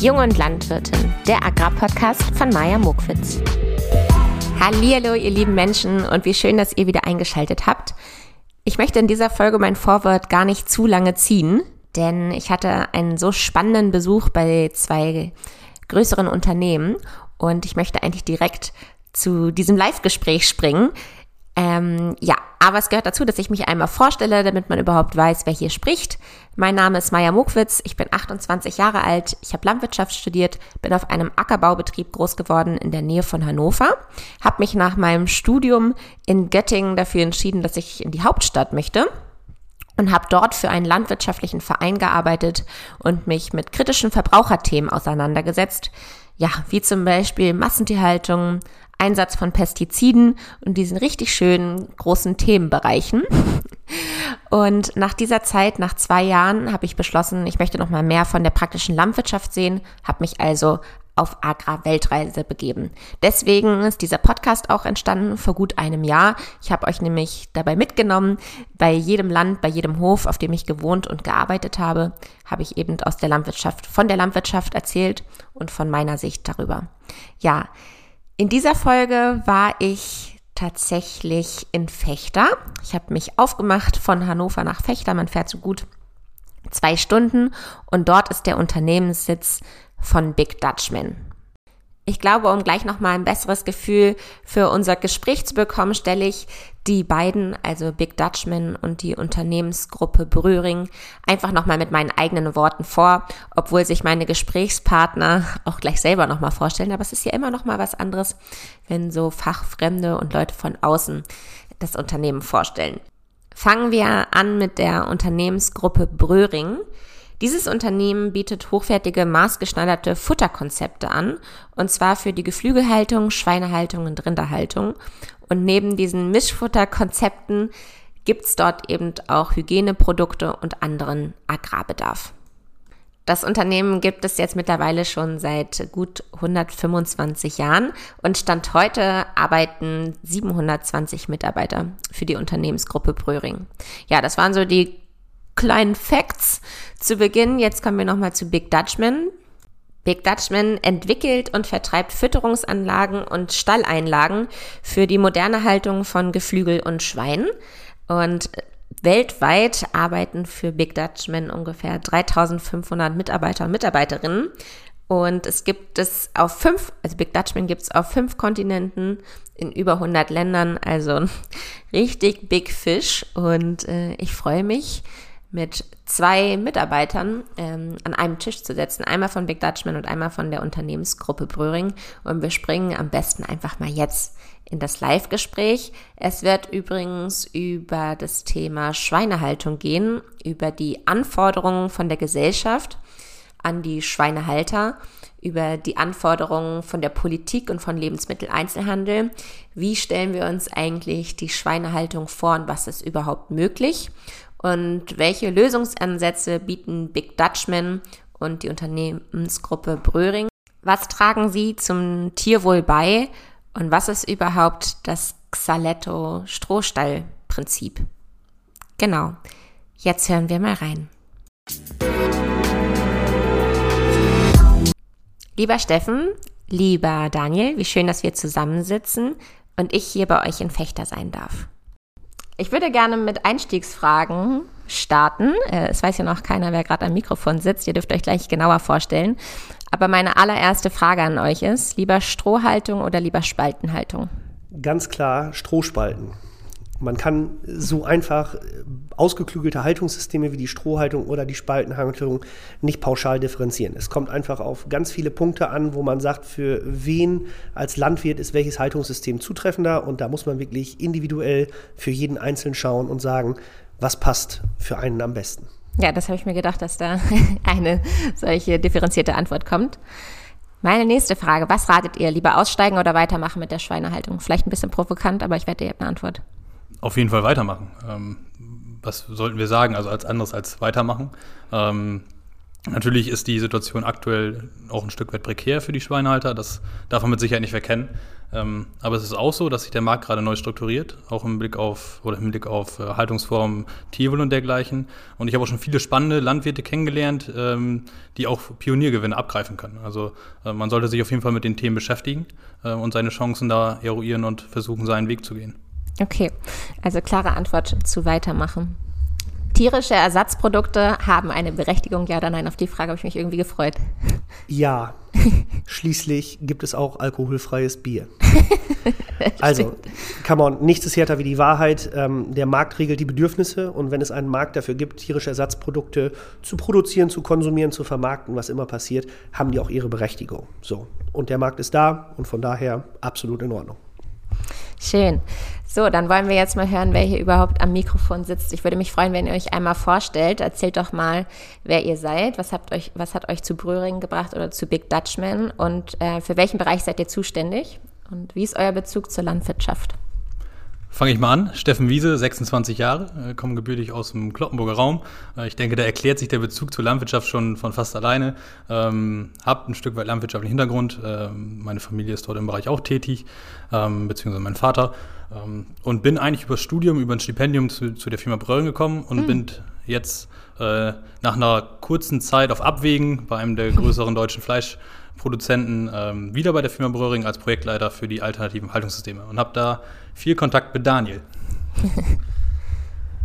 Jung und Landwirtin, der Agrarpodcast von Maja Mokwitz. Hallihallo, ihr lieben Menschen und wie schön, dass ihr wieder eingeschaltet habt. Ich möchte in dieser Folge mein Vorwort gar nicht zu lange ziehen, denn ich hatte einen so spannenden Besuch bei zwei größeren Unternehmen und ich möchte eigentlich direkt zu diesem Live-Gespräch springen. Ähm, ja, aber es gehört dazu, dass ich mich einmal vorstelle, damit man überhaupt weiß, wer hier spricht. Mein Name ist Maja Mokwitz, ich bin 28 Jahre alt, ich habe Landwirtschaft studiert, bin auf einem Ackerbaubetrieb groß geworden in der Nähe von Hannover, habe mich nach meinem Studium in Göttingen dafür entschieden, dass ich in die Hauptstadt möchte und habe dort für einen landwirtschaftlichen Verein gearbeitet und mich mit kritischen Verbraucherthemen auseinandergesetzt. Ja, wie zum Beispiel Massentierhaltung, Einsatz von Pestiziden und diesen richtig schönen großen Themenbereichen. Und nach dieser Zeit, nach zwei Jahren, habe ich beschlossen, ich möchte noch mal mehr von der praktischen Landwirtschaft sehen, habe mich also auf Agra-Weltreise begeben. Deswegen ist dieser Podcast auch entstanden vor gut einem Jahr. Ich habe euch nämlich dabei mitgenommen, bei jedem Land, bei jedem Hof, auf dem ich gewohnt und gearbeitet habe, habe ich eben aus der Landwirtschaft, von der Landwirtschaft erzählt und von meiner Sicht darüber. Ja, in dieser Folge war ich tatsächlich in Fechter. Ich habe mich aufgemacht von Hannover nach Fechter. Man fährt so gut zwei Stunden und dort ist der Unternehmenssitz von Big Dutchman. Ich glaube, um gleich nochmal ein besseres Gefühl für unser Gespräch zu bekommen, stelle ich die beiden, also Big Dutchman und die Unternehmensgruppe Brüring, einfach nochmal mit meinen eigenen Worten vor, obwohl sich meine Gesprächspartner auch gleich selber nochmal vorstellen. Aber es ist ja immer nochmal was anderes, wenn so Fachfremde und Leute von außen das Unternehmen vorstellen. Fangen wir an mit der Unternehmensgruppe Bröhring. Dieses Unternehmen bietet hochwertige, maßgeschneiderte Futterkonzepte an, und zwar für die Geflügelhaltung, Schweinehaltung und Rinderhaltung. Und neben diesen Mischfutterkonzepten gibt's dort eben auch Hygieneprodukte und anderen Agrarbedarf. Das Unternehmen gibt es jetzt mittlerweile schon seit gut 125 Jahren und Stand heute arbeiten 720 Mitarbeiter für die Unternehmensgruppe Bröhring. Ja, das waren so die kleinen Facts zu Beginn. Jetzt kommen wir nochmal zu Big Dutchman. Big Dutchman entwickelt und vertreibt Fütterungsanlagen und Stalleinlagen für die moderne Haltung von Geflügel und Schweinen. Und weltweit arbeiten für Big Dutchman ungefähr 3500 Mitarbeiter und Mitarbeiterinnen. Und es gibt es auf fünf, also Big Dutchman gibt es auf fünf Kontinenten in über 100 Ländern, also richtig Big Fish. Und äh, ich freue mich, mit zwei Mitarbeitern ähm, an einem Tisch zu setzen, einmal von Big Dutchman und einmal von der Unternehmensgruppe Bröhring. Und wir springen am besten einfach mal jetzt in das Live-Gespräch. Es wird übrigens über das Thema Schweinehaltung gehen, über die Anforderungen von der Gesellschaft an die Schweinehalter, über die Anforderungen von der Politik und von Lebensmitteleinzelhandel. Wie stellen wir uns eigentlich die Schweinehaltung vor und was ist überhaupt möglich? Und welche Lösungsansätze bieten Big Dutchman und die Unternehmensgruppe Bröhring? Was tragen sie zum Tierwohl bei? Und was ist überhaupt das Xaletto-Strohstall-Prinzip? Genau. Jetzt hören wir mal rein. Lieber Steffen, lieber Daniel, wie schön, dass wir zusammensitzen und ich hier bei euch in Fechter sein darf. Ich würde gerne mit Einstiegsfragen starten. Äh, es weiß ja noch keiner, wer gerade am Mikrofon sitzt. Ihr dürft euch gleich genauer vorstellen. Aber meine allererste Frage an euch ist, lieber Strohhaltung oder lieber Spaltenhaltung? Ganz klar Strohspalten. Man kann so einfach äh, ausgeklügelte Haltungssysteme wie die Strohhaltung oder die Spaltenhaltung nicht pauschal differenzieren. Es kommt einfach auf ganz viele Punkte an, wo man sagt, für wen als Landwirt ist welches Haltungssystem zutreffender und da muss man wirklich individuell für jeden Einzelnen schauen und sagen, was passt für einen am besten. Ja, das habe ich mir gedacht, dass da eine solche differenzierte Antwort kommt. Meine nächste Frage, was ratet ihr? Lieber aussteigen oder weitermachen mit der Schweinehaltung? Vielleicht ein bisschen provokant, aber ich wette, ihr habt eine Antwort auf jeden Fall weitermachen. Ähm, was sollten wir sagen? Also als anderes als weitermachen. Ähm, Natürlich ist die Situation aktuell auch ein Stück weit prekär für die Schweinehalter. Das darf man mit Sicherheit nicht verkennen. Ähm, aber es ist auch so, dass sich der Markt gerade neu strukturiert, auch im Blick auf oder im Blick auf äh, Haltungsformen, Tierwohl und dergleichen. Und ich habe auch schon viele spannende Landwirte kennengelernt, ähm, die auch Pioniergewinne abgreifen können. Also äh, man sollte sich auf jeden Fall mit den Themen beschäftigen äh, und seine Chancen da eruieren und versuchen, seinen Weg zu gehen. Okay, also klare Antwort zu weitermachen. Tierische Ersatzprodukte haben eine Berechtigung, ja oder nein? Auf die Frage habe ich mich irgendwie gefreut. Ja. Schließlich gibt es auch alkoholfreies Bier. also, come on, nichts ist härter wie die Wahrheit. Ähm, der Markt regelt die Bedürfnisse und wenn es einen Markt dafür gibt, tierische Ersatzprodukte zu produzieren, zu konsumieren, zu vermarkten, was immer passiert, haben die auch ihre Berechtigung. So. Und der Markt ist da und von daher absolut in Ordnung. Schön. So, dann wollen wir jetzt mal hören, wer hier überhaupt am Mikrofon sitzt. Ich würde mich freuen, wenn ihr euch einmal vorstellt. Erzählt doch mal, wer ihr seid. Was, habt euch, was hat euch zu Bröhring gebracht oder zu Big Dutchman? Und äh, für welchen Bereich seid ihr zuständig? Und wie ist euer Bezug zur Landwirtschaft? Fange ich mal an. Steffen Wiese, 26 Jahre, äh, komme gebürtig aus dem Kloppenburger Raum. Äh, ich denke, da erklärt sich der Bezug zur Landwirtschaft schon von fast alleine. Ähm, hab ein Stück weit landwirtschaftlichen Hintergrund. Ähm, meine Familie ist dort im Bereich auch tätig, ähm, beziehungsweise mein Vater. Ähm, und bin eigentlich über das Studium, über ein Stipendium zu, zu der Firma Bröllen gekommen und hm. bin jetzt äh, nach einer kurzen Zeit auf Abwägen bei einem der größeren deutschen Fleischproduzenten ähm, wieder bei der Firma Bröhring als Projektleiter für die alternativen Haltungssysteme und habe da viel Kontakt mit Daniel.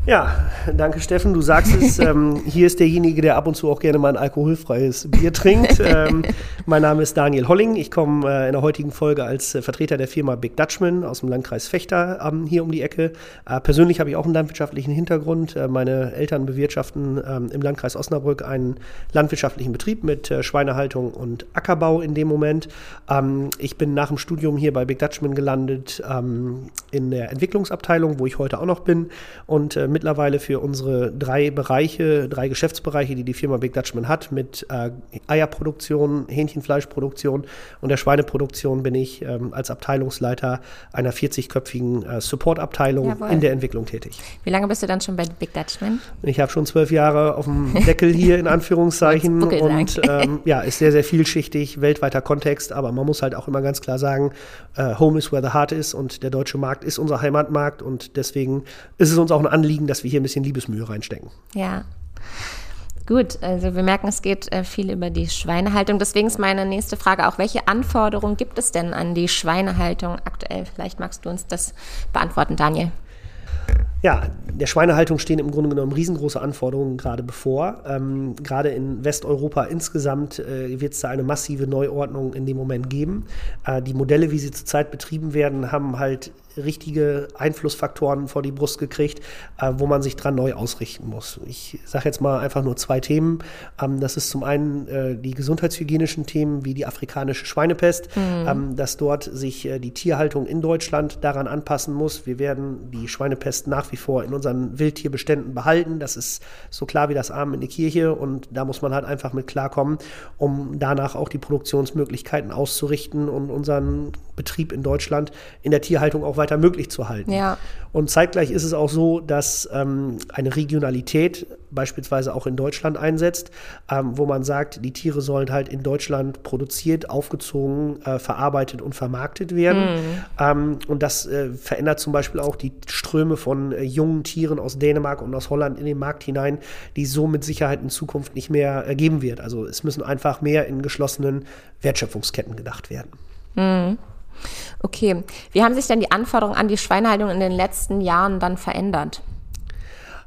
Ja, danke Steffen. Du sagst es, ähm, hier ist derjenige, der ab und zu auch gerne mal ein alkoholfreies Bier trinkt. Ähm, mein Name ist Daniel Holling. Ich komme äh, in der heutigen Folge als äh, Vertreter der Firma Big Dutchman aus dem Landkreis Fechter ähm, hier um die Ecke. Äh, persönlich habe ich auch einen landwirtschaftlichen Hintergrund. Äh, meine Eltern bewirtschaften ähm, im Landkreis Osnabrück einen landwirtschaftlichen Betrieb mit äh, Schweinehaltung und Ackerbau in dem Moment. Ähm, ich bin nach dem Studium hier bei Big Dutchman gelandet ähm, in der Entwicklungsabteilung, wo ich heute auch noch bin und äh, mittlerweile für unsere drei Bereiche, drei Geschäftsbereiche, die die Firma Big Dutchman hat, mit äh, Eierproduktion, Hähnchenfleischproduktion und der Schweineproduktion bin ich ähm, als Abteilungsleiter einer 40-köpfigen äh, Support-Abteilung in der Entwicklung tätig. Wie lange bist du dann schon bei Big Dutchman? Ich habe schon zwölf Jahre auf dem Deckel hier in Anführungszeichen und ähm, ja, ist sehr, sehr vielschichtig, weltweiter Kontext, aber man muss halt auch immer ganz klar sagen, äh, Home is where the heart is und der deutsche Markt ist unser Heimatmarkt und deswegen ist es uns auch ein Anliegen, Anliegen, dass wir hier ein bisschen Liebesmühe reinstecken. Ja. Gut, also wir merken, es geht äh, viel über die Schweinehaltung. Deswegen ist meine nächste Frage auch, welche Anforderungen gibt es denn an die Schweinehaltung aktuell? Vielleicht magst du uns das beantworten, Daniel. Ja, der Schweinehaltung stehen im Grunde genommen riesengroße Anforderungen gerade bevor. Ähm, gerade in Westeuropa insgesamt äh, wird es da eine massive Neuordnung in dem Moment geben. Äh, die Modelle, wie sie zurzeit betrieben werden, haben halt richtige Einflussfaktoren vor die Brust gekriegt, äh, wo man sich dran neu ausrichten muss. Ich sage jetzt mal einfach nur zwei Themen. Ähm, das ist zum einen äh, die gesundheitshygienischen Themen wie die afrikanische Schweinepest, mhm. ähm, dass dort sich äh, die Tierhaltung in Deutschland daran anpassen muss. Wir werden die Schweinepest nach wie vor in unseren Wildtierbeständen behalten. Das ist so klar wie das Arm in die Kirche und da muss man halt einfach mit klarkommen, um danach auch die Produktionsmöglichkeiten auszurichten und unseren Betrieb in Deutschland in der Tierhaltung auch weiter weiter möglich zu halten. Ja. Und zeitgleich ist es auch so, dass ähm, eine Regionalität beispielsweise auch in Deutschland einsetzt, ähm, wo man sagt, die Tiere sollen halt in Deutschland produziert, aufgezogen, äh, verarbeitet und vermarktet werden. Mhm. Ähm, und das äh, verändert zum Beispiel auch die Ströme von äh, jungen Tieren aus Dänemark und aus Holland in den Markt hinein, die so mit Sicherheit in Zukunft nicht mehr äh, geben wird. Also es müssen einfach mehr in geschlossenen Wertschöpfungsketten gedacht werden. Mhm. Okay, wie haben sich denn die Anforderungen an die Schweinehaltung in den letzten Jahren dann verändert?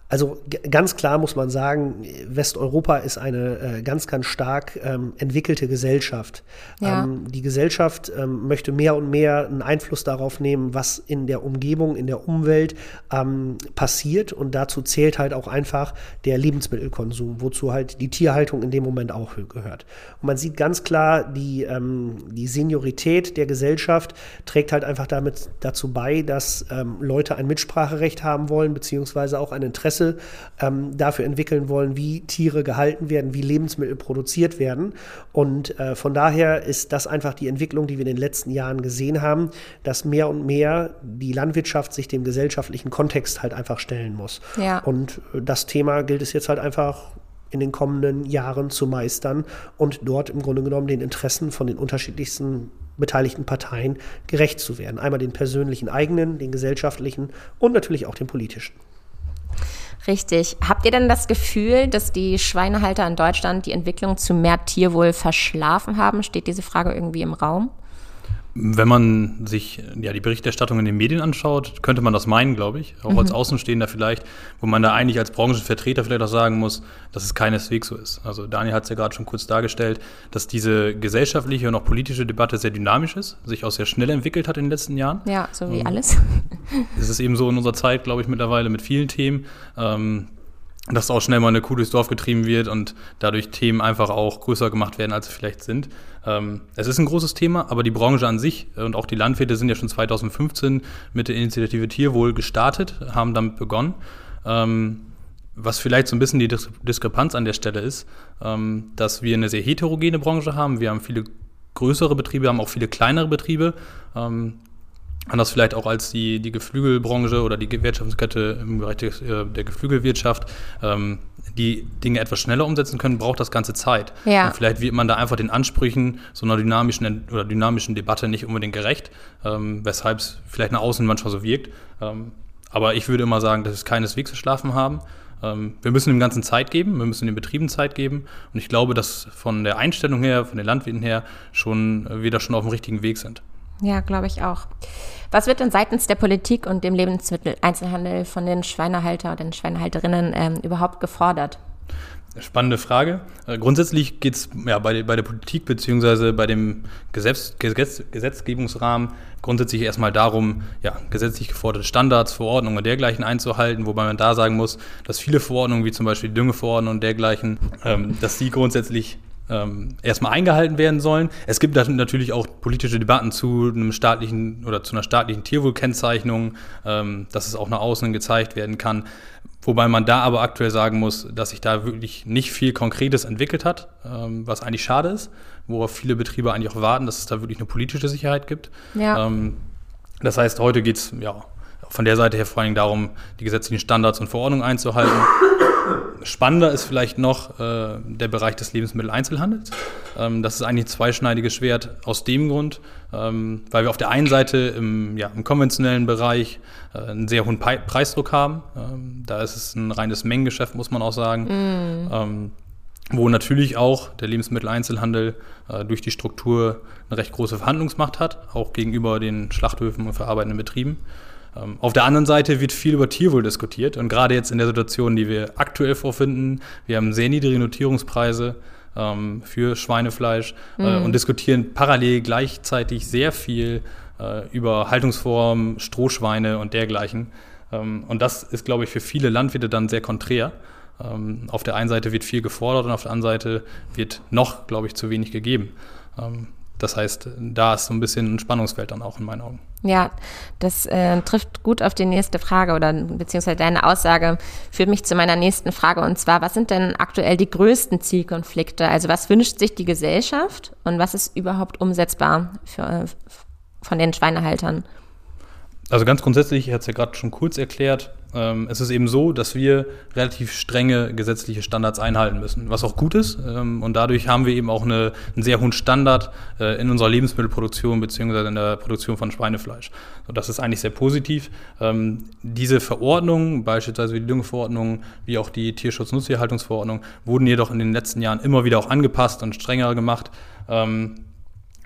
Also ganz klar muss man sagen, Westeuropa ist eine äh, ganz, ganz stark ähm, entwickelte Gesellschaft. Ja. Ähm, die Gesellschaft ähm, möchte mehr und mehr einen Einfluss darauf nehmen, was in der Umgebung, in der Umwelt ähm, passiert. Und dazu zählt halt auch einfach der Lebensmittelkonsum, wozu halt die Tierhaltung in dem Moment auch gehört. Und man sieht ganz klar, die, ähm, die Seniorität der Gesellschaft trägt halt einfach damit dazu bei, dass ähm, Leute ein Mitspracherecht haben wollen, beziehungsweise auch ein Interesse Prozesse ähm, dafür entwickeln wollen, wie Tiere gehalten werden, wie Lebensmittel produziert werden. Und äh, von daher ist das einfach die Entwicklung, die wir in den letzten Jahren gesehen haben, dass mehr und mehr die Landwirtschaft sich dem gesellschaftlichen Kontext halt einfach stellen muss. Ja. Und äh, das Thema gilt es jetzt halt einfach in den kommenden Jahren zu meistern und dort im Grunde genommen den Interessen von den unterschiedlichsten beteiligten Parteien gerecht zu werden. Einmal den persönlichen eigenen, den gesellschaftlichen und natürlich auch den politischen. Richtig. Habt ihr denn das Gefühl, dass die Schweinehalter in Deutschland die Entwicklung zu mehr Tierwohl verschlafen haben? Steht diese Frage irgendwie im Raum? Wenn man sich ja, die Berichterstattung in den Medien anschaut, könnte man das meinen, glaube ich, auch mhm. als Außenstehender vielleicht, wo man da eigentlich als Branchenvertreter vielleicht auch sagen muss, dass es keineswegs so ist. Also Daniel hat es ja gerade schon kurz dargestellt, dass diese gesellschaftliche und auch politische Debatte sehr dynamisch ist, sich auch sehr schnell entwickelt hat in den letzten Jahren. Ja, so wie ähm, alles. Es ist eben so in unserer Zeit, glaube ich, mittlerweile mit vielen Themen. Ähm, dass auch schnell mal eine Kuh durchs Dorf getrieben wird und dadurch Themen einfach auch größer gemacht werden, als sie vielleicht sind. Ähm, es ist ein großes Thema, aber die Branche an sich und auch die Landwirte sind ja schon 2015 mit der Initiative Tierwohl gestartet, haben damit begonnen. Ähm, was vielleicht so ein bisschen die Diskrepanz an der Stelle ist, ähm, dass wir eine sehr heterogene Branche haben. Wir haben viele größere Betriebe, haben auch viele kleinere Betriebe. Ähm, Anders vielleicht auch als die, die Geflügelbranche oder die Wertschöpfungskette im Bereich des, äh, der Geflügelwirtschaft, ähm, die Dinge etwas schneller umsetzen können, braucht das ganze Zeit. Ja. Und vielleicht wird man da einfach den Ansprüchen so einer dynamischen oder dynamischen Debatte nicht unbedingt gerecht, ähm, weshalb es vielleicht nach außen manchmal so wirkt. Ähm, aber ich würde immer sagen, dass es keineswegs verschlafen haben. Ähm, wir müssen dem Ganzen Zeit geben, wir müssen den Betrieben Zeit geben. Und ich glaube, dass von der Einstellung her, von den Landwirten her, schon äh, wir da schon auf dem richtigen Weg sind. Ja, glaube ich auch. Was wird denn seitens der Politik und dem Lebensmitteleinzelhandel von den Schweinehalter und den Schweinehalterinnen ähm, überhaupt gefordert? Spannende Frage. Äh, grundsätzlich geht es ja, bei, bei, der Politik bzw. bei dem Gesetz, Gesetz, Gesetzgebungsrahmen grundsätzlich erstmal darum, ja, gesetzlich geforderte Standards, Verordnungen und dergleichen einzuhalten, wobei man da sagen muss, dass viele Verordnungen, wie zum Beispiel die Düngeverordnung und dergleichen, ähm, dass die grundsätzlich ähm, erstmal eingehalten werden sollen. Es gibt natürlich auch politische Debatten zu einem staatlichen oder zu einer staatlichen Tierwohlkennzeichnung, ähm, dass es auch nach außen gezeigt werden kann. Wobei man da aber aktuell sagen muss, dass sich da wirklich nicht viel Konkretes entwickelt hat, ähm, was eigentlich schade ist, worauf viele Betriebe eigentlich auch warten, dass es da wirklich eine politische Sicherheit gibt. Ja. Ähm, das heißt, heute geht es ja, von der Seite her vor allem darum, die gesetzlichen Standards und Verordnungen einzuhalten. Spannender ist vielleicht noch äh, der Bereich des Lebensmitteleinzelhandels. Ähm, das ist eigentlich ein zweischneidiges Schwert aus dem Grund, ähm, weil wir auf der einen Seite im, ja, im konventionellen Bereich äh, einen sehr hohen Pe Preisdruck haben. Ähm, da ist es ein reines Mengengeschäft, muss man auch sagen. Mm. Ähm, wo natürlich auch der Lebensmitteleinzelhandel äh, durch die Struktur eine recht große Verhandlungsmacht hat, auch gegenüber den Schlachthöfen und verarbeitenden Betrieben. Ähm, auf der anderen Seite wird viel über Tierwohl diskutiert und gerade jetzt in der Situation, die wir aktuell vorfinden, wir haben sehr niedrige Notierungspreise ähm, für Schweinefleisch äh, mhm. und diskutieren parallel gleichzeitig sehr viel äh, über Haltungsformen, Strohschweine und dergleichen. Ähm, und das ist, glaube ich, für viele Landwirte dann sehr konträr. Ähm, auf der einen Seite wird viel gefordert und auf der anderen Seite wird noch, glaube ich, zu wenig gegeben. Das heißt, da ist so ein bisschen ein Spannungsfeld dann auch in meinen Augen. Ja, das äh, trifft gut auf die nächste Frage oder beziehungsweise deine Aussage führt mich zu meiner nächsten Frage und zwar, was sind denn aktuell die größten Zielkonflikte? Also was wünscht sich die Gesellschaft und was ist überhaupt umsetzbar für, von den Schweinehaltern? Also ganz grundsätzlich, ich hatte es ja gerade schon kurz erklärt, ähm, es ist eben so, dass wir relativ strenge gesetzliche Standards einhalten müssen, was auch gut ist. Ähm, und dadurch haben wir eben auch eine, einen sehr hohen Standard äh, in unserer Lebensmittelproduktion beziehungsweise in der Produktion von Schweinefleisch. So, das ist eigentlich sehr positiv. Ähm, diese Verordnungen, beispielsweise die Düngeverordnung, wie auch die Tierschutz-Nutztierhaltungsverordnung, wurden jedoch in den letzten Jahren immer wieder auch angepasst und strenger gemacht. Ähm,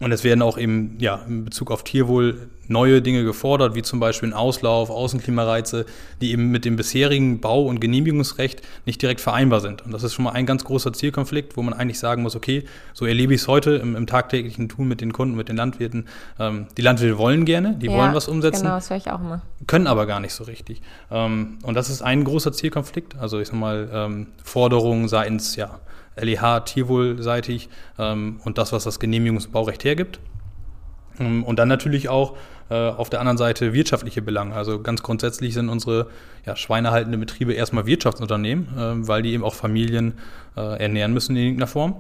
und es werden auch eben ja, in Bezug auf Tierwohl neue Dinge gefordert, wie zum Beispiel ein Auslauf, Außenklimareize, die eben mit dem bisherigen Bau- und Genehmigungsrecht nicht direkt vereinbar sind. Und das ist schon mal ein ganz großer Zielkonflikt, wo man eigentlich sagen muss, okay, so erlebe ich es heute im, im, tagtäglichen Tun mit den Kunden, mit den Landwirten. Ähm, die Landwirte wollen gerne, die ja, wollen was umsetzen. Genau, das höre ich auch immer. Können aber gar nicht so richtig. Ähm, und das ist ein großer Zielkonflikt. Also ich sag mal, ähm, Forderungen seitens, ja, LEH tierwohlseitig ähm, und das, was das Genehmigungsbaurecht hergibt. Ähm, und dann natürlich auch äh, auf der anderen Seite wirtschaftliche Belange. Also ganz grundsätzlich sind unsere ja, schweinehaltende Betriebe erstmal Wirtschaftsunternehmen, äh, weil die eben auch Familien äh, ernähren müssen in irgendeiner Form.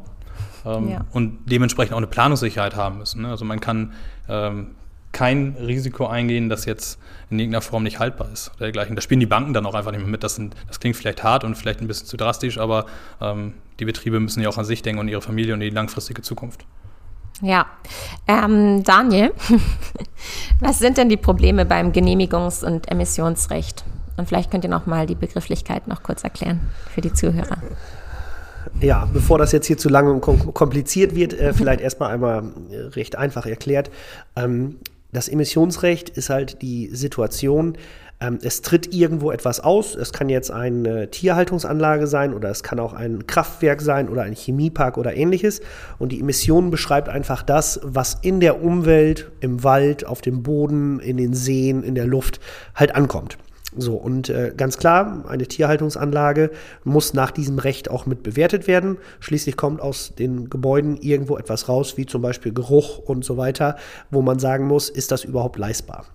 Ähm, ja. Und dementsprechend auch eine Planungssicherheit haben müssen. Ne? Also man kann ähm, kein Risiko eingehen, das jetzt in irgendeiner Form nicht haltbar ist oder dergleichen. Da spielen die Banken dann auch einfach nicht mehr mit. Das, sind, das klingt vielleicht hart und vielleicht ein bisschen zu drastisch, aber ähm, die Betriebe müssen ja auch an sich denken und ihre Familie und die langfristige Zukunft. Ja, ähm, Daniel, was sind denn die Probleme beim Genehmigungs- und Emissionsrecht? Und vielleicht könnt ihr noch mal die Begrifflichkeit noch kurz erklären für die Zuhörer. Ja, bevor das jetzt hier zu lange und kompliziert wird, äh, vielleicht erstmal einmal äh, recht einfach erklärt. Ähm, das Emissionsrecht ist halt die Situation, ähm, es tritt irgendwo etwas aus. Es kann jetzt eine Tierhaltungsanlage sein oder es kann auch ein Kraftwerk sein oder ein Chemiepark oder ähnliches. Und die Emission beschreibt einfach das, was in der Umwelt, im Wald, auf dem Boden, in den Seen, in der Luft halt ankommt. So, und äh, ganz klar, eine Tierhaltungsanlage muss nach diesem Recht auch mit bewertet werden. Schließlich kommt aus den Gebäuden irgendwo etwas raus, wie zum Beispiel Geruch und so weiter, wo man sagen muss, ist das überhaupt leistbar?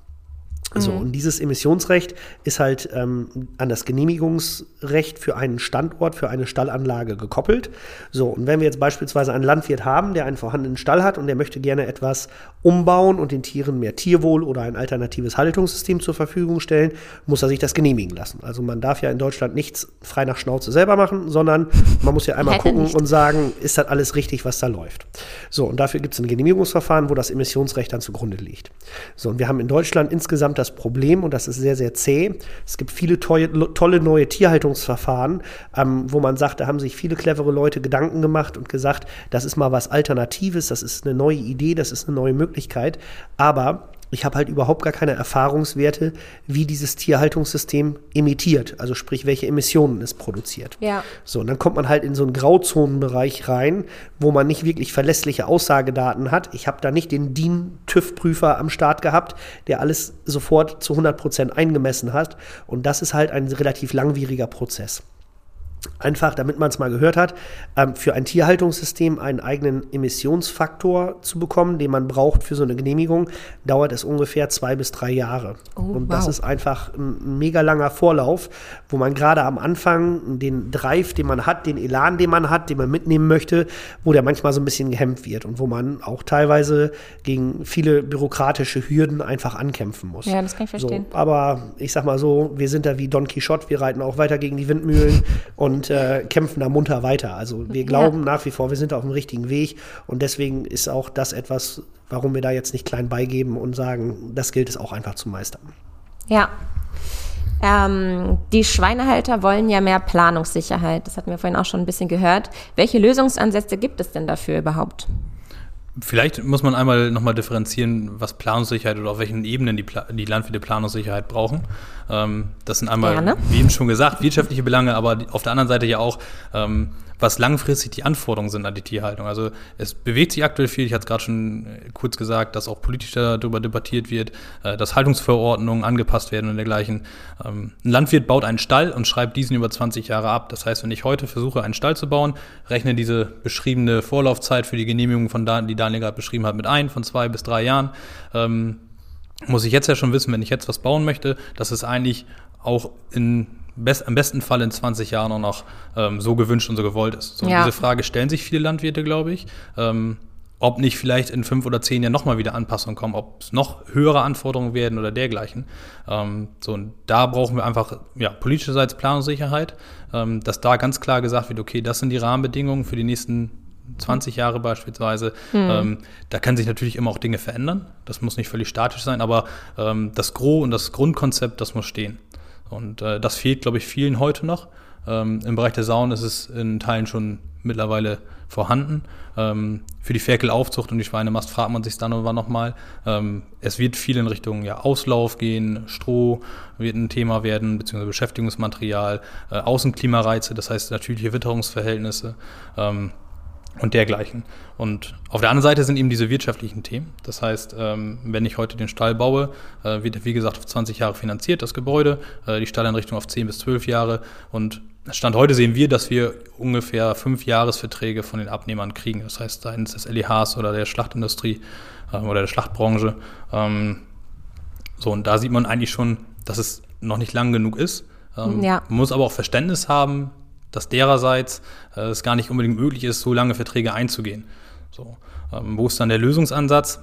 So, mhm. und dieses Emissionsrecht ist halt ähm, an das Genehmigungsrecht für einen Standort, für eine Stallanlage gekoppelt. So, und wenn wir jetzt beispielsweise einen Landwirt haben, der einen vorhandenen Stall hat und der möchte gerne etwas umbauen und den Tieren mehr Tierwohl oder ein alternatives Haltungssystem zur Verfügung stellen, muss er sich das genehmigen lassen. Also man darf ja in Deutschland nichts frei nach Schnauze selber machen, sondern man muss ja einmal gucken nicht. und sagen, ist das alles richtig, was da läuft. So, und dafür gibt es ein Genehmigungsverfahren, wo das Emissionsrecht dann zugrunde liegt. So, und wir haben in Deutschland insgesamt das das Problem, und das ist sehr, sehr zäh, es gibt viele tolle, tolle neue Tierhaltungsverfahren, ähm, wo man sagt, da haben sich viele clevere Leute Gedanken gemacht und gesagt, das ist mal was Alternatives, das ist eine neue Idee, das ist eine neue Möglichkeit. Aber ich habe halt überhaupt gar keine Erfahrungswerte, wie dieses Tierhaltungssystem emittiert, also sprich, welche Emissionen es produziert. Ja. So, und dann kommt man halt in so einen Grauzonenbereich rein, wo man nicht wirklich verlässliche Aussagedaten hat. Ich habe da nicht den DIN-TÜV-Prüfer am Start gehabt, der alles sofort zu 100 Prozent eingemessen hat. Und das ist halt ein relativ langwieriger Prozess. Einfach, damit man es mal gehört hat, ähm, für ein Tierhaltungssystem einen eigenen Emissionsfaktor zu bekommen, den man braucht für so eine Genehmigung, dauert es ungefähr zwei bis drei Jahre. Oh, und das wow. ist einfach ein mega langer Vorlauf, wo man gerade am Anfang den Drive, den man hat, den Elan, den man hat, den man mitnehmen möchte, wo der manchmal so ein bisschen gehemmt wird und wo man auch teilweise gegen viele bürokratische Hürden einfach ankämpfen muss. Ja, das kann ich verstehen. So, aber ich sag mal so, wir sind da wie Don Quixote, wir reiten auch weiter gegen die Windmühlen und und äh, kämpfen da munter weiter. Also wir glauben ja. nach wie vor, wir sind auf dem richtigen Weg und deswegen ist auch das etwas, warum wir da jetzt nicht klein beigeben und sagen, das gilt es auch einfach zu meistern. Ja. Ähm, die Schweinehalter wollen ja mehr Planungssicherheit. Das hatten wir vorhin auch schon ein bisschen gehört. Welche Lösungsansätze gibt es denn dafür überhaupt? Vielleicht muss man einmal nochmal differenzieren, was Planungssicherheit oder auf welchen Ebenen die, Pla die Landwirte Planungssicherheit brauchen. Ähm, das sind einmal, Gerne. wie eben schon gesagt, wirtschaftliche Belange, aber auf der anderen Seite ja auch ähm, was langfristig die Anforderungen sind an die Tierhaltung. Also es bewegt sich aktuell viel, ich hatte es gerade schon äh, kurz gesagt, dass auch politisch darüber debattiert wird, äh, dass Haltungsverordnungen angepasst werden und dergleichen. Ähm, ein Landwirt baut einen Stall und schreibt diesen über 20 Jahre ab. Das heißt, wenn ich heute versuche, einen Stall zu bauen, rechne diese beschriebene Vorlaufzeit für die Genehmigung, von da, die Daniel gerade beschrieben hat, mit ein, von zwei bis drei Jahren. Ähm, muss ich jetzt ja schon wissen, wenn ich jetzt was bauen möchte, dass es eigentlich auch in best, im besten Fall in 20 Jahren auch noch ähm, so gewünscht und so gewollt ist. So, ja. Diese Frage stellen sich viele Landwirte, glaube ich. Ähm, ob nicht vielleicht in fünf oder zehn Jahren nochmal wieder Anpassungen kommen, ob es noch höhere Anforderungen werden oder dergleichen. Ähm, so, und da brauchen wir einfach ja, politischerseits Planungssicherheit, ähm, dass da ganz klar gesagt wird, okay, das sind die Rahmenbedingungen für die nächsten 20 Jahre beispielsweise. Mhm. Ähm, da können sich natürlich immer auch Dinge verändern. Das muss nicht völlig statisch sein, aber ähm, das Gros und das Grundkonzept, das muss stehen. Und äh, das fehlt, glaube ich, vielen heute noch. Ähm, Im Bereich der Sauen ist es in Teilen schon mittlerweile vorhanden. Ähm, für die Ferkelaufzucht und die Schweinemast fragt man sich dann aber nochmal. Ähm, es wird viel in Richtung ja, Auslauf gehen, Stroh wird ein Thema werden, beziehungsweise Beschäftigungsmaterial, äh, Außenklimareize, das heißt natürliche Witterungsverhältnisse. Ähm, und dergleichen. Und auf der anderen Seite sind eben diese wirtschaftlichen Themen. Das heißt, ähm, wenn ich heute den Stall baue, äh, wird wie gesagt auf 20 Jahre finanziert, das Gebäude, äh, die Stalleinrichtung auf 10 bis 12 Jahre. Und Stand heute sehen wir, dass wir ungefähr fünf Jahresverträge von den Abnehmern kriegen. Das heißt, seitens des LEHs oder der Schlachtindustrie äh, oder der Schlachtbranche. Ähm, so, und da sieht man eigentlich schon, dass es noch nicht lang genug ist. Ähm, ja. Man muss aber auch Verständnis haben, dass dererseits äh, es gar nicht unbedingt möglich ist, so lange Verträge einzugehen. So, ähm, wo ist dann der Lösungsansatz?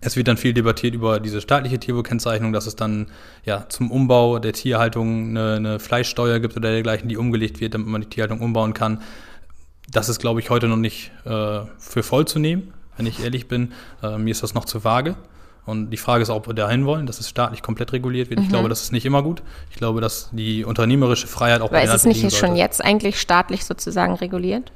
Es wird dann viel debattiert über diese staatliche Tierwohlkennzeichnung, dass es dann ja zum Umbau der Tierhaltung eine, eine Fleischsteuer gibt oder dergleichen, die umgelegt wird, damit man die Tierhaltung umbauen kann. Das ist, glaube ich, heute noch nicht äh, für voll zu nehmen, wenn ich ehrlich bin. Äh, mir ist das noch zu vage. Und die Frage ist, ob wir dahin wollen, dass es staatlich komplett reguliert wird. Mhm. Ich glaube, das ist nicht immer gut. Ich glaube, dass die unternehmerische Freiheit auch Aber ist es nicht schon jetzt eigentlich staatlich sozusagen reguliert?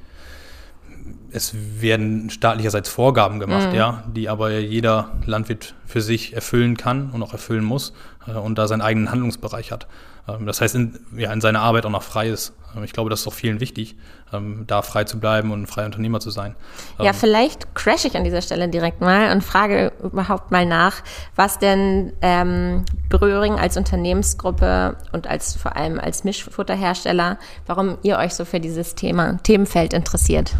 Es werden staatlicherseits Vorgaben gemacht, mhm. ja, die aber jeder Landwirt für sich erfüllen kann und auch erfüllen muss äh, und da seinen eigenen Handlungsbereich hat. Ähm, das heißt, in, ja, in seiner Arbeit auch noch frei ist. Ähm, ich glaube, das ist auch vielen wichtig, ähm, da frei zu bleiben und ein freier Unternehmer zu sein. Ja, vielleicht crash ich an dieser Stelle direkt mal und frage überhaupt mal nach, was denn ähm, Bröhring als Unternehmensgruppe und als vor allem als Mischfutterhersteller, warum ihr euch so für dieses Thema, Themenfeld interessiert.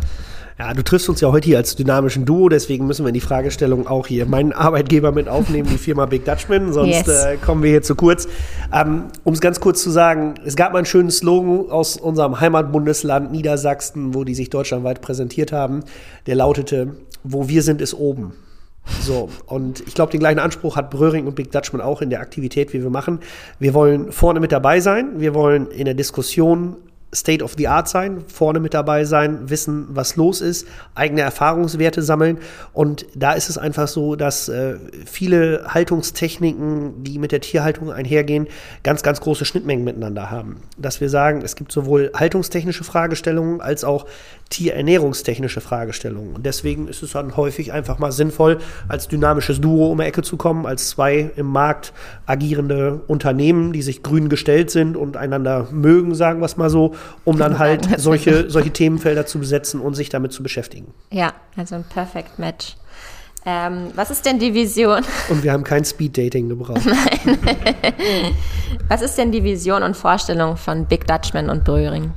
Ja, du triffst uns ja heute hier als dynamischen Duo, deswegen müssen wir in die Fragestellung auch hier meinen Arbeitgeber mit aufnehmen, die Firma Big Dutchman, sonst yes. äh, kommen wir hier zu kurz. Ähm, um es ganz kurz zu sagen, es gab mal einen schönen Slogan aus unserem Heimatbundesland Niedersachsen, wo die sich deutschlandweit präsentiert haben, der lautete, wo wir sind, ist oben. So, und ich glaube, den gleichen Anspruch hat Bröhring und Big Dutchman auch in der Aktivität, wie wir machen. Wir wollen vorne mit dabei sein, wir wollen in der Diskussion State of the Art sein, vorne mit dabei sein, wissen, was los ist, eigene Erfahrungswerte sammeln. Und da ist es einfach so, dass äh, viele Haltungstechniken, die mit der Tierhaltung einhergehen, ganz, ganz große Schnittmengen miteinander haben. Dass wir sagen, es gibt sowohl haltungstechnische Fragestellungen als auch tierernährungstechnische Fragestellungen. Und deswegen ist es dann häufig einfach mal sinnvoll, als dynamisches Duo um die Ecke zu kommen, als zwei im Markt agierende Unternehmen, die sich grün gestellt sind und einander mögen, sagen wir es mal so, um dann halt solche, solche Themenfelder zu besetzen und sich damit zu beschäftigen. Ja, also ein Perfect Match. Ähm, was ist denn die Vision? Und wir haben kein Speed-Dating gebraucht. Nein. was ist denn die Vision und Vorstellung von Big Dutchman und Bröhring?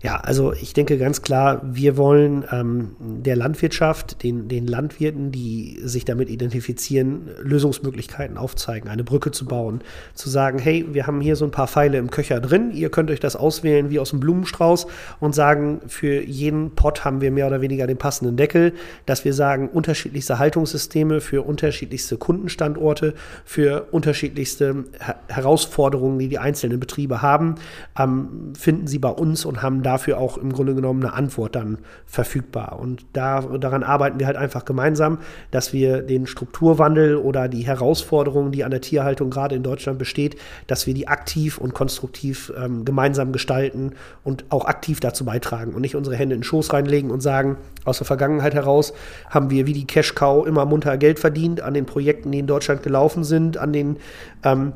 Ja, also ich denke ganz klar, wir wollen ähm, der Landwirtschaft, den, den Landwirten, die sich damit identifizieren, Lösungsmöglichkeiten aufzeigen, eine Brücke zu bauen, zu sagen, hey, wir haben hier so ein paar Pfeile im Köcher drin, ihr könnt euch das auswählen wie aus dem Blumenstrauß und sagen, für jeden Pott haben wir mehr oder weniger den passenden Deckel, dass wir sagen, unterschiedlichste Haltungssysteme für unterschiedlichste Kundenstandorte, für unterschiedlichste Her Herausforderungen, die die einzelnen Betriebe haben, ähm, finden sie bei uns und haben dafür auch im Grunde genommen eine Antwort dann verfügbar. Und da, daran arbeiten wir halt einfach gemeinsam, dass wir den Strukturwandel oder die Herausforderungen, die an der Tierhaltung gerade in Deutschland besteht, dass wir die aktiv und konstruktiv ähm, gemeinsam gestalten und auch aktiv dazu beitragen und nicht unsere Hände in den Schoß reinlegen und sagen, aus der Vergangenheit heraus haben wir wie die Cash Cow immer munter Geld verdient an den Projekten, die in Deutschland gelaufen sind, an den ähm,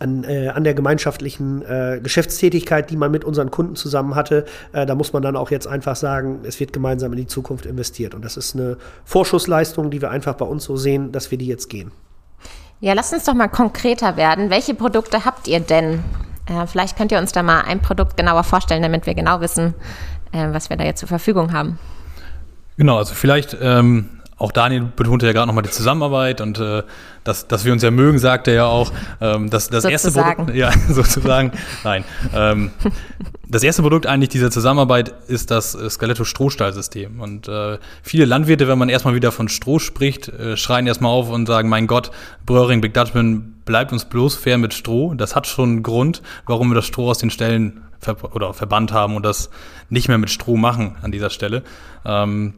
an, äh, an der gemeinschaftlichen äh, Geschäftstätigkeit, die man mit unseren Kunden zusammen hatte. Äh, da muss man dann auch jetzt einfach sagen, es wird gemeinsam in die Zukunft investiert. Und das ist eine Vorschussleistung, die wir einfach bei uns so sehen, dass wir die jetzt gehen. Ja, lasst uns doch mal konkreter werden. Welche Produkte habt ihr denn? Äh, vielleicht könnt ihr uns da mal ein Produkt genauer vorstellen, damit wir genau wissen, äh, was wir da jetzt zur Verfügung haben. Genau, also vielleicht ähm, auch Daniel betonte ja gerade nochmal die Zusammenarbeit und äh, dass, dass wir uns ja mögen, sagte er ja auch. Ähm, das, das erste Produkt, ja, sozusagen, nein. Ähm, das erste Produkt eigentlich dieser Zusammenarbeit ist das Skeletto Strohstallsystem. Und äh, viele Landwirte, wenn man erstmal wieder von Stroh spricht, äh, schreien erstmal auf und sagen, mein Gott, Bröhring, Big Dutchman, bleibt uns bloß fair mit Stroh. Das hat schon einen Grund, warum wir das Stroh aus den Stellen ver oder verbannt haben und das nicht mehr mit Stroh machen an dieser Stelle. Ähm,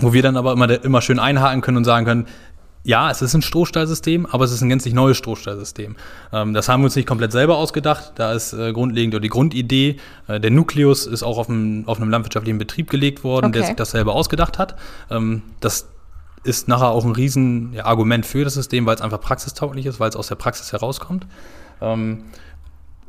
wo wir dann aber immer, immer schön einhaken können und sagen können, ja, es ist ein Strohstallsystem, aber es ist ein gänzlich neues Strohstallsystem. Ähm, das haben wir uns nicht komplett selber ausgedacht. Da ist äh, grundlegend oder die Grundidee, äh, der Nukleus ist auch auf einem, auf einem landwirtschaftlichen Betrieb gelegt worden, okay. der sich das selber ausgedacht hat. Ähm, das ist nachher auch ein riesen ja, Argument für das System, weil es einfach praxistauglich ist, weil es aus der Praxis herauskommt. Ähm,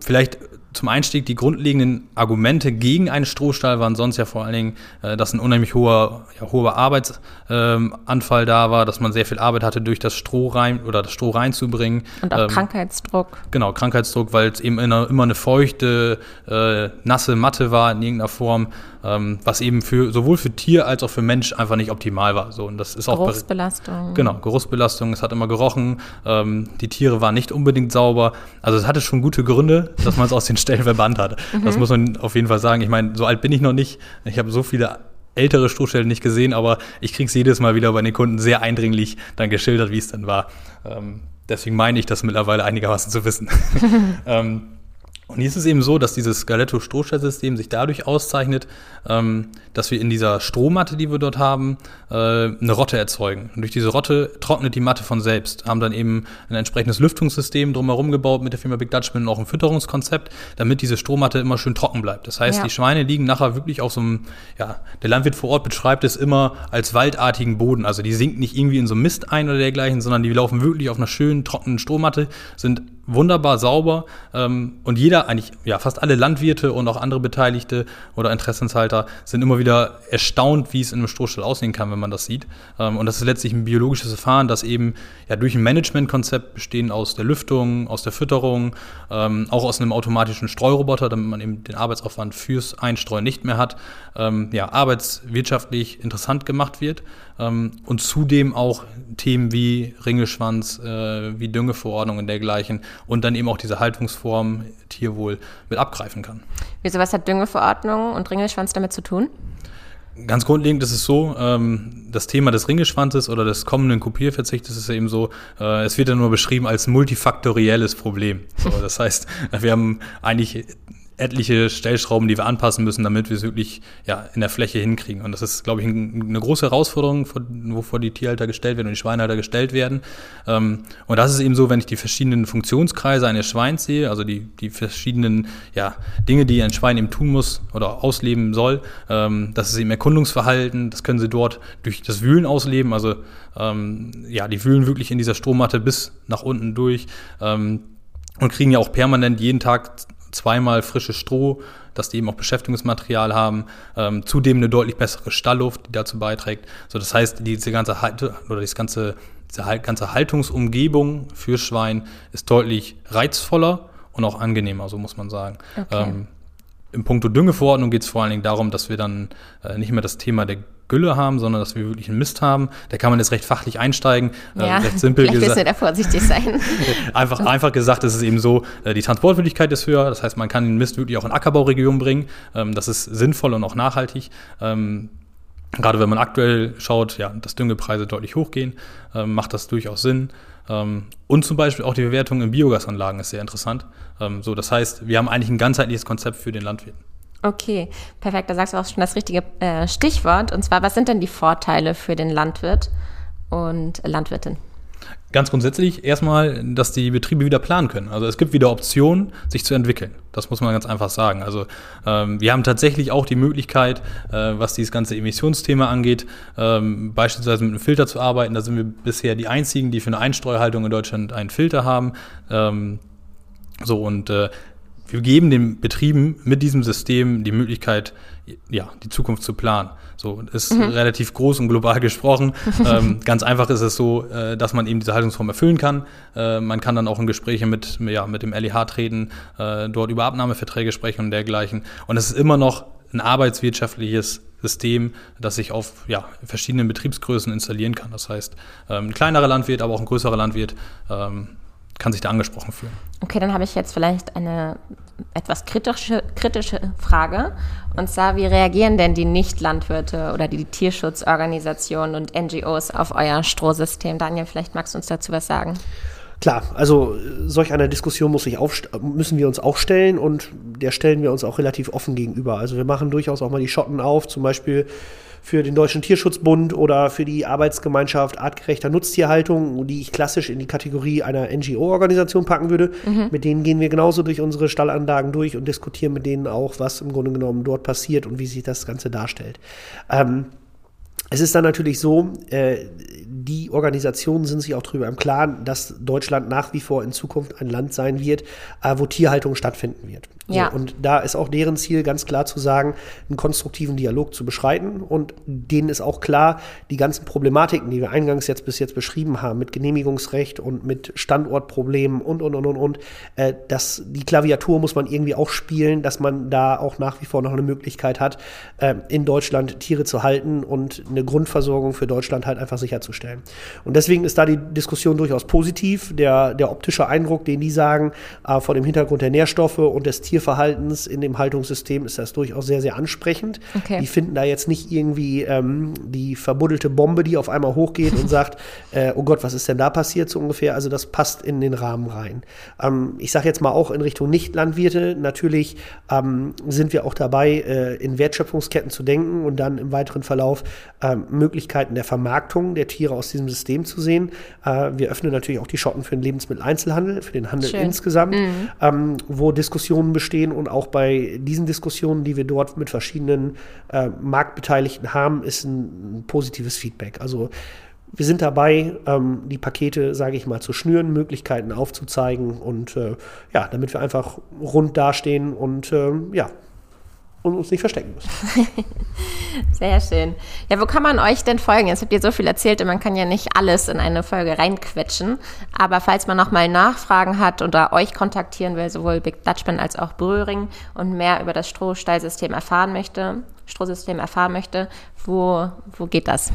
vielleicht zum Einstieg die grundlegenden Argumente gegen einen Strohstall waren sonst ja vor allen Dingen, äh, dass ein unheimlich hoher, ja, hoher Arbeitsanfall ähm, da war, dass man sehr viel Arbeit hatte, durch das Stroh rein oder das Stroh reinzubringen. Und auch ähm, Krankheitsdruck. Genau, Krankheitsdruck, weil es eben immer, immer eine feuchte, äh, nasse Matte war in irgendeiner Form ähm, was eben für sowohl für Tier als auch für Mensch einfach nicht optimal war. So, und das ist auch Geruchsbelastung. Genau, Geruchsbelastung. Es hat immer gerochen. Ähm, die Tiere waren nicht unbedingt sauber. Also es hatte schon gute Gründe, dass man es aus den Stellen verbannt hat. Mhm. Das muss man auf jeden Fall sagen. Ich meine, so alt bin ich noch nicht. Ich habe so viele ältere Strohstelle nicht gesehen, aber ich kriege es jedes Mal wieder bei den Kunden sehr eindringlich dann geschildert, wie es dann war. Ähm, deswegen meine ich das mittlerweile einigermaßen zu wissen. ähm, und hier ist es eben so, dass dieses Galetto-Strohstallsystem sich dadurch auszeichnet, ähm, dass wir in dieser Strohmatte, die wir dort haben, äh, eine Rotte erzeugen. Und durch diese Rotte trocknet die Matte von selbst. Haben dann eben ein entsprechendes Lüftungssystem drumherum gebaut mit der Firma Big Dutchman und auch ein Fütterungskonzept, damit diese Strohmatte immer schön trocken bleibt. Das heißt, ja. die Schweine liegen nachher wirklich auf so einem, ja, der Landwirt vor Ort beschreibt es immer als waldartigen Boden. Also die sinken nicht irgendwie in so Mist ein oder dergleichen, sondern die laufen wirklich auf einer schönen, trockenen Strohmatte, sind wunderbar sauber ähm, und jeder, eigentlich ja fast alle Landwirte und auch andere Beteiligte oder Interessenshalter sind immer wieder erstaunt, wie es in einem Strohstall aussehen kann, wenn man das sieht. Ähm, und das ist letztlich ein biologisches Verfahren, das eben ja durch ein Managementkonzept bestehend aus der Lüftung, aus der Fütterung, ähm, auch aus einem automatischen Streuroboter, damit man eben den Arbeitsaufwand fürs Einstreuen nicht mehr hat, ähm, ja arbeitswirtschaftlich interessant gemacht wird ähm, und zudem auch Themen wie Ringelschwanz, äh, wie Düngeverordnung und dergleichen und dann eben auch diese Haltungsform Tierwohl mit abgreifen kann. Wieso, was hat Düngeverordnung und Ringelschwanz damit zu tun? Ganz grundlegend ist es so, ähm, das Thema des Ringelschwanzes oder des kommenden Kopierverzichtes ist eben so, äh, es wird ja nur beschrieben als multifaktorielles Problem. So, das heißt, wir haben eigentlich etliche Stellschrauben, die wir anpassen müssen, damit wir es wirklich ja, in der Fläche hinkriegen. Und das ist, glaube ich, ein, eine große Herausforderung, wovor die Tierhalter gestellt werden und die Schweinehalter gestellt werden. Ähm, und das ist eben so, wenn ich die verschiedenen Funktionskreise eines Schweins sehe, also die, die verschiedenen ja, Dinge, die ein Schwein eben tun muss oder ausleben soll. Ähm, das ist eben Erkundungsverhalten, das können sie dort durch das Wühlen ausleben. Also ähm, ja, die wühlen wirklich in dieser Strommatte bis nach unten durch und kriegen ja auch permanent jeden Tag zweimal frisches Stroh, dass die eben auch Beschäftigungsmaterial haben, ähm, zudem eine deutlich bessere Stallluft, die dazu beiträgt. So, das heißt, diese ganze Halte oder das ganze, diese ganze Haltungsumgebung für Schwein ist deutlich reizvoller und auch angenehmer, so muss man sagen. Okay. Ähm, Im Punkto Düngeverordnung geht es vor allen Dingen darum, dass wir dann äh, nicht mehr das Thema der Gülle haben, sondern dass wir wirklich einen Mist haben. Da kann man jetzt recht fachlich einsteigen. Äh, ja, äh, recht simpel vielleicht gesagt. da vorsichtig sein. einfach, einfach gesagt, ist es eben so, äh, die Transportwürdigkeit ist höher. Das heißt, man kann den Mist wirklich auch in Ackerbauregionen bringen. Ähm, das ist sinnvoll und auch nachhaltig. Ähm, gerade wenn man aktuell schaut, ja, dass Düngepreise deutlich hochgehen, ähm, macht das durchaus Sinn. Ähm, und zum Beispiel auch die Bewertung in Biogasanlagen ist sehr interessant. Ähm, so, das heißt, wir haben eigentlich ein ganzheitliches Konzept für den Landwirt. Okay, perfekt. Da sagst du auch schon das richtige äh, Stichwort. Und zwar, was sind denn die Vorteile für den Landwirt und Landwirtin? Ganz grundsätzlich erstmal, dass die Betriebe wieder planen können. Also es gibt wieder Optionen, sich zu entwickeln. Das muss man ganz einfach sagen. Also ähm, wir haben tatsächlich auch die Möglichkeit, äh, was dieses ganze Emissionsthema angeht, ähm, beispielsweise mit einem Filter zu arbeiten. Da sind wir bisher die einzigen, die für eine Einstreuhaltung in Deutschland einen Filter haben. Ähm, so und äh, wir geben den Betrieben mit diesem System die Möglichkeit, ja, die Zukunft zu planen. So ist mhm. relativ groß und global gesprochen. ähm, ganz einfach ist es so, äh, dass man eben diese Haltungsform erfüllen kann. Äh, man kann dann auch in Gespräche mit, ja, mit dem LEH treten, äh, dort über Abnahmeverträge sprechen und dergleichen. Und es ist immer noch ein arbeitswirtschaftliches System, das sich auf ja, verschiedenen Betriebsgrößen installieren kann. Das heißt, ähm, ein kleinerer Landwirt, aber auch ein größerer Landwirt ähm, kann sich da angesprochen fühlen. Okay, dann habe ich jetzt vielleicht eine etwas kritische, kritische Frage. Und zwar, wie reagieren denn die Nicht-Landwirte oder die Tierschutzorganisationen und NGOs auf euer Strohsystem? Daniel, vielleicht magst du uns dazu was sagen. Klar, also solch einer Diskussion muss sich müssen wir uns auch stellen und der stellen wir uns auch relativ offen gegenüber. Also wir machen durchaus auch mal die Schotten auf, zum Beispiel für den Deutschen Tierschutzbund oder für die Arbeitsgemeinschaft artgerechter Nutztierhaltung, die ich klassisch in die Kategorie einer NGO-Organisation packen würde. Mhm. Mit denen gehen wir genauso durch unsere Stallanlagen durch und diskutieren mit denen auch, was im Grunde genommen dort passiert und wie sich das Ganze darstellt. Ähm, es ist dann natürlich so, äh, die Organisationen sind sich auch darüber im Klaren, dass Deutschland nach wie vor in Zukunft ein Land sein wird, äh, wo Tierhaltung stattfinden wird. Ja. So, und da ist auch deren Ziel ganz klar zu sagen, einen konstruktiven Dialog zu beschreiten. Und denen ist auch klar, die ganzen Problematiken, die wir eingangs jetzt bis jetzt beschrieben haben, mit Genehmigungsrecht und mit Standortproblemen und, und, und, und, und, äh, dass die Klaviatur muss man irgendwie auch spielen, dass man da auch nach wie vor noch eine Möglichkeit hat, äh, in Deutschland Tiere zu halten und eine Grundversorgung für Deutschland halt einfach sicherzustellen. Und deswegen ist da die Diskussion durchaus positiv. Der, der optische Eindruck, den die sagen, äh, vor dem Hintergrund der Nährstoffe und des Tier Tierverhaltens in dem Haltungssystem ist das durchaus sehr, sehr ansprechend. Okay. Die finden da jetzt nicht irgendwie ähm, die verbuddelte Bombe, die auf einmal hochgeht und sagt, äh, oh Gott, was ist denn da passiert so ungefähr? Also das passt in den Rahmen rein. Ähm, ich sage jetzt mal auch in Richtung Nicht-Landwirte, natürlich ähm, sind wir auch dabei, äh, in Wertschöpfungsketten zu denken und dann im weiteren Verlauf ähm, Möglichkeiten der Vermarktung der Tiere aus diesem System zu sehen. Äh, wir öffnen natürlich auch die Schotten für den Lebensmitteleinzelhandel, für den Handel Schön. insgesamt, ähm, wo Diskussionen bestehen und auch bei diesen Diskussionen, die wir dort mit verschiedenen äh, Marktbeteiligten haben, ist ein, ein positives Feedback. Also wir sind dabei, ähm, die Pakete, sage ich mal, zu schnüren, Möglichkeiten aufzuzeigen und äh, ja, damit wir einfach rund dastehen und ähm, ja, und uns nicht verstecken müssen. Sehr schön. Ja, wo kann man euch denn folgen? Jetzt habt ihr so viel erzählt und man kann ja nicht alles in eine Folge reinquetschen. Aber falls man nochmal Nachfragen hat oder euch kontaktieren will, sowohl Big Dutchman als auch Bröhring und mehr über das Strohstallsystem erfahren möchte, Strohsystem erfahren möchte, wo, wo geht das?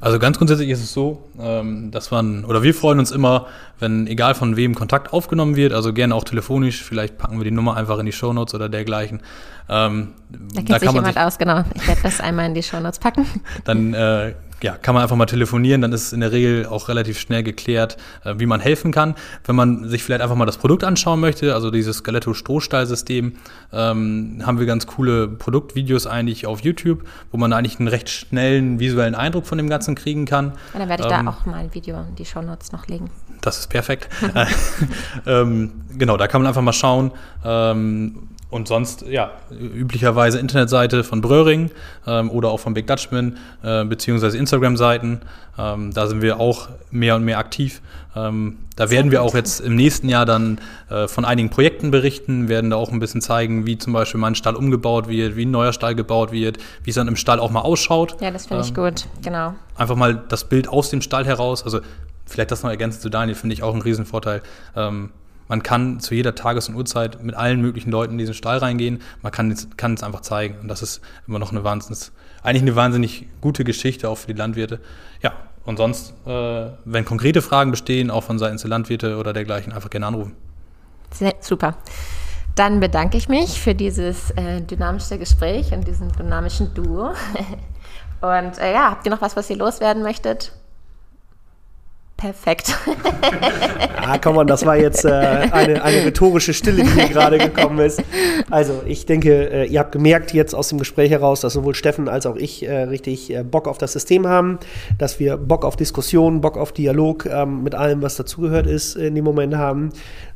Also ganz grundsätzlich ist es so, ähm, dass man, oder wir freuen uns immer, wenn egal von wem Kontakt aufgenommen wird, also gerne auch telefonisch, vielleicht packen wir die Nummer einfach in die Shownotes oder dergleichen. Ähm, Da kennt sich jemand aus, genau. Ich werde das einmal in die Shownotes packen. dann äh, ja, kann man einfach mal telefonieren, dann ist es in der Regel auch relativ schnell geklärt, äh, wie man helfen kann. Wenn man sich vielleicht einfach mal das Produkt anschauen möchte, also dieses Skeletto-Strohstall-System, ähm, haben wir ganz coole Produktvideos eigentlich auf YouTube, wo man eigentlich einen recht schnellen visuellen Eindruck von dem Ganzen kriegen kann. Und dann werde ich Ähm, da auch mal ein Video in die Shownotes noch legen. Das ist perfekt. ähm, genau, da kann man einfach mal schauen. Und sonst, ja, üblicherweise Internetseite von Bröhring ähm, oder auch von Big Dutchman, äh, beziehungsweise Instagram-Seiten. Ähm, da sind wir auch mehr und mehr aktiv. Ähm, da werden wir auch jetzt im nächsten Jahr dann äh, von einigen Projekten berichten, werden da auch ein bisschen zeigen, wie zum Beispiel mal ein Stall umgebaut wird, wie ein neuer Stall gebaut wird, wie es dann im Stall auch mal ausschaut. Ja, das finde ich Ähm, gut. Genau. einfach mal das Bild aus dem Stall heraus. Also vielleicht das noch ergänzend zu Daniel, finde ich auch einen Riesenvorteil. Ähm, man kann zu jeder Tages- und Uhrzeit mit allen möglichen Leuten in diesen Stall reingehen. Man kann es, kann es einfach zeigen. Und das ist immer noch eine wahnsinnig, eigentlich eine wahnsinnig gute Geschichte auch für die Landwirte. Ja, und sonst, äh, wenn konkrete Fragen bestehen, auch von Seiten der Landwirte oder dergleichen, einfach gerne anrufen. Sehr, super. Dann bedanke ich mich für dieses äh, dynamische Gespräch und diesen dynamischen Duo. Und äh, ja, habt ihr noch was, was ihr loswerden möchtet? Perfekt. Ah, komm on, das war jetzt äh, eine, eine rhetorische Stille, die hier gerade gekommen ist. Also, ich denke, äh, ihr habt gemerkt jetzt aus dem Gespräch heraus, dass sowohl Steffen als auch ich äh, richtig äh, Bock auf das System haben, dass wir Bock auf Diskussion, Bock auf Dialog ähm, mit allem, was dazugehört ist, in dem Moment haben.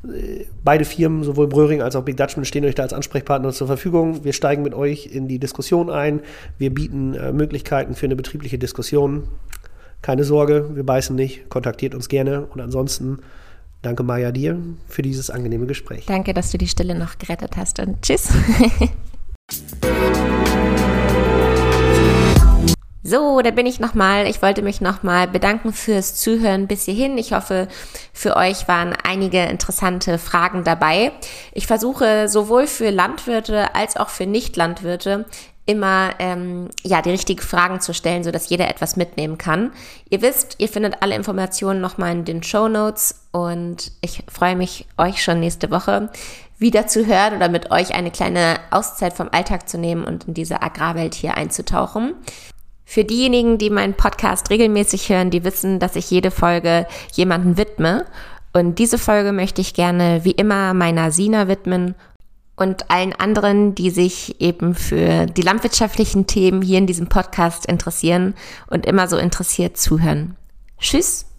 Äh, Beide Firmen, sowohl Bröhring als auch Big Dutchman, stehen euch da als Ansprechpartner zur Verfügung. Wir steigen mit euch in die Diskussion ein. Wir bieten äh, Möglichkeiten für eine betriebliche Diskussion. Keine Sorge, wir beißen nicht. Kontaktiert uns gerne. Und ansonsten danke Maja dir für dieses angenehme Gespräch. Danke, dass du die Stille noch gerettet hast und tschüss. So, da bin ich nochmal. Ich wollte mich nochmal bedanken fürs Zuhören bis hierhin. Ich hoffe, für euch waren einige interessante Fragen dabei. Ich versuche sowohl für Landwirte als auch für Nicht-Landwirte immer ähm, ja die richtigen Fragen zu stellen, so dass jeder etwas mitnehmen kann. Ihr wisst, ihr findet alle Informationen nochmal in den Show Notes und ich freue mich, euch schon nächste Woche wieder zu hören oder mit euch eine kleine Auszeit vom Alltag zu nehmen und in diese Agrarwelt hier einzutauchen. Für diejenigen, die meinen Podcast regelmäßig hören, die wissen, dass ich jede Folge jemanden widme. Und diese Folge möchte ich gerne wie immer meiner Sina widmen und allen anderen, die sich eben für die landwirtschaftlichen Themen hier in diesem Podcast interessieren und immer so interessiert zuhören. Tschüss!